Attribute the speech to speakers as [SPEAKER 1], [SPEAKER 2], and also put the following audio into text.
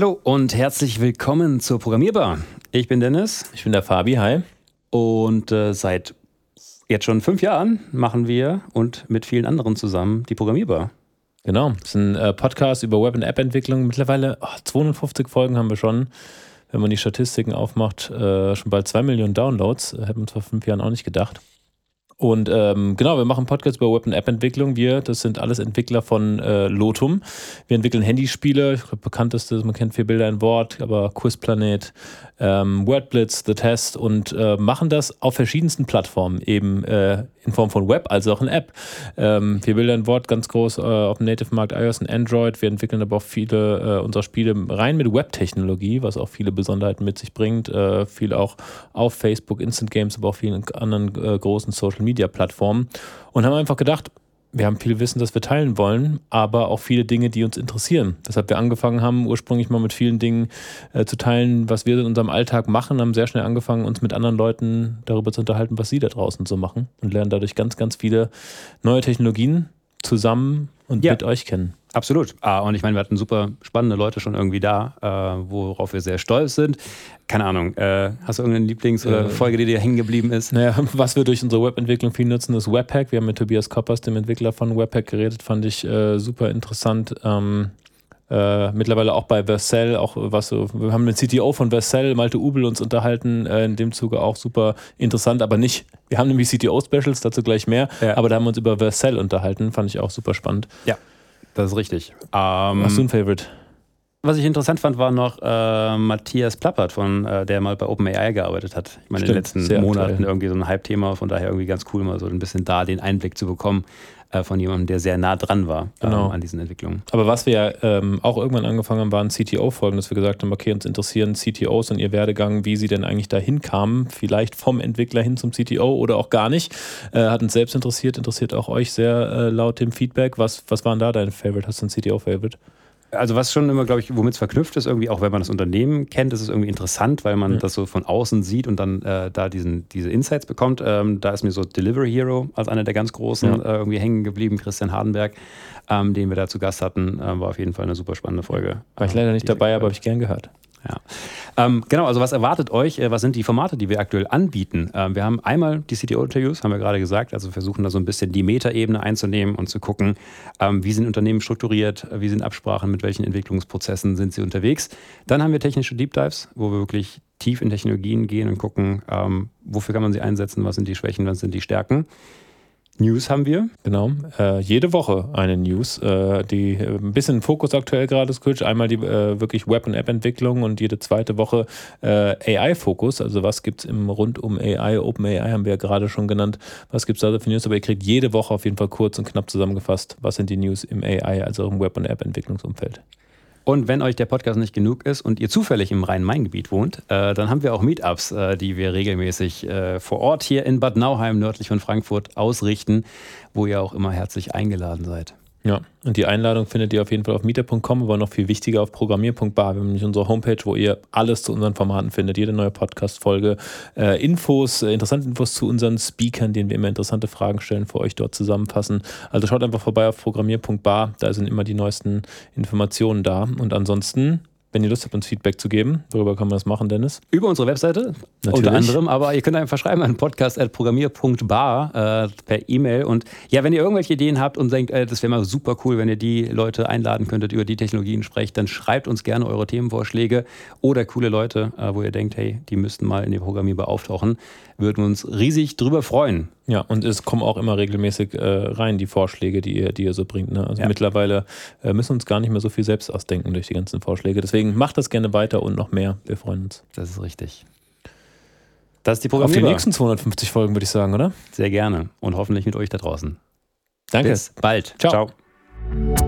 [SPEAKER 1] Hallo und herzlich willkommen zur Programmierbar. Ich bin Dennis.
[SPEAKER 2] Ich bin der Fabi, hi.
[SPEAKER 1] Und äh, seit jetzt schon fünf Jahren machen wir und mit vielen anderen zusammen die Programmierbar.
[SPEAKER 2] Genau, das ist ein äh, Podcast über Web- und App-Entwicklung. Mittlerweile oh, 250 Folgen haben wir schon. Wenn man die Statistiken aufmacht, äh, schon bald zwei Millionen Downloads. Hätten wir vor fünf Jahren auch nicht gedacht. Und ähm, genau, wir machen Podcasts über Web- und App-Entwicklung. Wir, das sind alles Entwickler von äh, Lotum. Wir entwickeln Handyspiele. Ich glaube, bekannteste, man kennt vier Bilder in Wort, aber Quizplanet, ähm, Wordblitz, The Test und äh, machen das auf verschiedensten Plattformen, eben äh, in Form von Web als auch in App. Ähm, vier Bilder in Wort ganz groß äh, auf dem Native-Markt iOS und Android. Wir entwickeln aber auch viele äh, unserer Spiele rein mit Web-Technologie, was auch viele Besonderheiten mit sich bringt. Äh, viel auch auf Facebook, Instant Games, aber auch vielen anderen äh, großen Social-Media-Plattformen. Und haben einfach gedacht, wir haben viel Wissen, das wir teilen wollen, aber auch viele Dinge, die uns interessieren. Deshalb wir angefangen haben, ursprünglich mal mit vielen Dingen äh, zu teilen, was wir in unserem Alltag machen, haben sehr schnell angefangen, uns mit anderen Leuten darüber zu unterhalten, was sie da draußen so machen und lernen dadurch ganz, ganz viele neue Technologien zusammen und ja. mit euch kennen.
[SPEAKER 1] Absolut. Ah, und ich meine, wir hatten super spannende Leute schon irgendwie da, äh, worauf wir sehr stolz sind. Keine Ahnung, äh, hast du irgendeine Lieblingsfolge, äh, die dir hängen geblieben ist?
[SPEAKER 2] Naja, was wir durch unsere Webentwicklung viel nutzen, ist Webpack. Wir haben mit Tobias Koppers, dem Entwickler von Webpack, geredet, fand ich äh, super interessant. Ähm, äh, mittlerweile auch bei Vercel, auch was so, wir haben mit CTO von Vercel, Malte Ubel, uns unterhalten, äh, in dem Zuge auch super interessant, aber nicht, wir haben nämlich CTO-Specials, dazu gleich mehr, ja. aber da haben wir uns über Vercel unterhalten, fand ich auch super spannend.
[SPEAKER 1] Ja. Das ist richtig.
[SPEAKER 2] Ähm, Hast du ein Favorite?
[SPEAKER 1] Was ich interessant fand, war noch äh, Matthias Plappert, von, äh, der mal bei OpenAI gearbeitet hat. Ich meine, Stimmt, in den letzten Monaten aktuell. irgendwie so ein Hype-Thema, von daher irgendwie ganz cool, mal so ein bisschen da den Einblick zu bekommen äh, von jemandem, der sehr nah dran war genau. ähm, an diesen Entwicklungen.
[SPEAKER 2] Aber was wir ja ähm, auch irgendwann angefangen haben, waren CTO-Folgen, dass wir gesagt haben, okay, uns interessieren CTOs und ihr Werdegang, wie sie denn eigentlich dahin kamen, vielleicht vom Entwickler hin zum CTO oder auch gar nicht. Äh, hat uns selbst interessiert, interessiert auch euch sehr äh, laut dem Feedback. Was, was waren da deine Favorite? Hast du ein CTO-Favorite?
[SPEAKER 1] Also was schon immer, glaube ich, womit es verknüpft ist, irgendwie, auch wenn man das Unternehmen kennt, ist es irgendwie interessant, weil man ja. das so von außen sieht und dann äh, da diesen, diese Insights bekommt. Ähm, da ist mir so Delivery Hero als einer der ganz großen ja. äh, irgendwie hängen geblieben, Christian Hardenberg, ähm, den wir da zu Gast hatten, äh, war auf jeden Fall eine super spannende Folge.
[SPEAKER 2] War ich leider nicht dabei, aber habe ich gern gehört.
[SPEAKER 1] Ja. Ähm, genau, also was erwartet euch? Äh, was sind die Formate, die wir aktuell anbieten? Ähm, wir haben einmal die CTO-Interviews, haben wir gerade gesagt, also versuchen da so ein bisschen die Metaebene einzunehmen und zu gucken, ähm, wie sind Unternehmen strukturiert, wie sind Absprachen, mit welchen Entwicklungsprozessen sind sie unterwegs. Dann haben wir technische Deep Dives, wo wir wirklich tief in Technologien gehen und gucken, ähm, wofür kann man sie einsetzen, was sind die Schwächen, was sind die Stärken. News haben wir.
[SPEAKER 2] Genau. Äh, jede Woche eine News, äh, die äh, ein bisschen Fokus aktuell gerade switcht. Einmal die äh, wirklich Web- und App-Entwicklung und jede zweite Woche äh, AI-Fokus. Also was gibt es im rund um AI, Open AI haben wir ja gerade schon genannt. Was gibt es da für News? Aber ihr kriegt jede Woche auf jeden Fall kurz und knapp zusammengefasst, was sind die News im AI, also im Web- und App-Entwicklungsumfeld.
[SPEAKER 1] Und wenn euch der Podcast nicht genug ist und ihr zufällig im Rhein-Main-Gebiet wohnt, äh, dann haben wir auch Meetups, äh, die wir regelmäßig äh, vor Ort hier in Bad Nauheim, nördlich von Frankfurt, ausrichten, wo ihr auch immer herzlich eingeladen seid.
[SPEAKER 2] Ja, und die Einladung findet ihr auf jeden Fall auf meetup.com, aber noch viel wichtiger auf programmier.bar. Wir haben nämlich unsere Homepage, wo ihr alles zu unseren Formaten findet, jede neue Podcast-Folge, äh, Infos, äh, interessante Infos zu unseren Speakern, denen wir immer interessante Fragen stellen, für euch dort zusammenfassen. Also schaut einfach vorbei auf programmier.bar, da sind immer die neuesten Informationen da. Und ansonsten wenn ihr Lust habt, uns Feedback zu geben. Worüber kann man das machen, Dennis?
[SPEAKER 1] Über unsere Webseite Natürlich. unter anderem, aber ihr könnt einfach schreiben an podcast.programmier.bar äh, per E-Mail. Und ja, wenn ihr irgendwelche Ideen habt und denkt, äh, das wäre mal super cool, wenn ihr die Leute einladen könntet, über die Technologien sprecht, dann schreibt uns gerne eure Themenvorschläge oder coole Leute, äh, wo ihr denkt, hey, die müssten mal in die Programmierbau auftauchen. Würden wir uns riesig drüber freuen.
[SPEAKER 2] Ja, und es kommen auch immer regelmäßig äh, rein die Vorschläge, die ihr, die ihr so bringt. Ne? Also ja. mittlerweile äh, müssen wir uns gar nicht mehr so viel selbst ausdenken durch die ganzen Vorschläge. Deswegen macht das gerne weiter und noch mehr. Wir freuen uns.
[SPEAKER 1] Das ist richtig.
[SPEAKER 2] Das ist die Programmierung. Auf die nächsten 250 Folgen, würde ich sagen, oder?
[SPEAKER 1] Sehr gerne. Und hoffentlich mit euch da draußen.
[SPEAKER 2] Danke.
[SPEAKER 1] Bis bald.
[SPEAKER 2] Ciao. Ciao.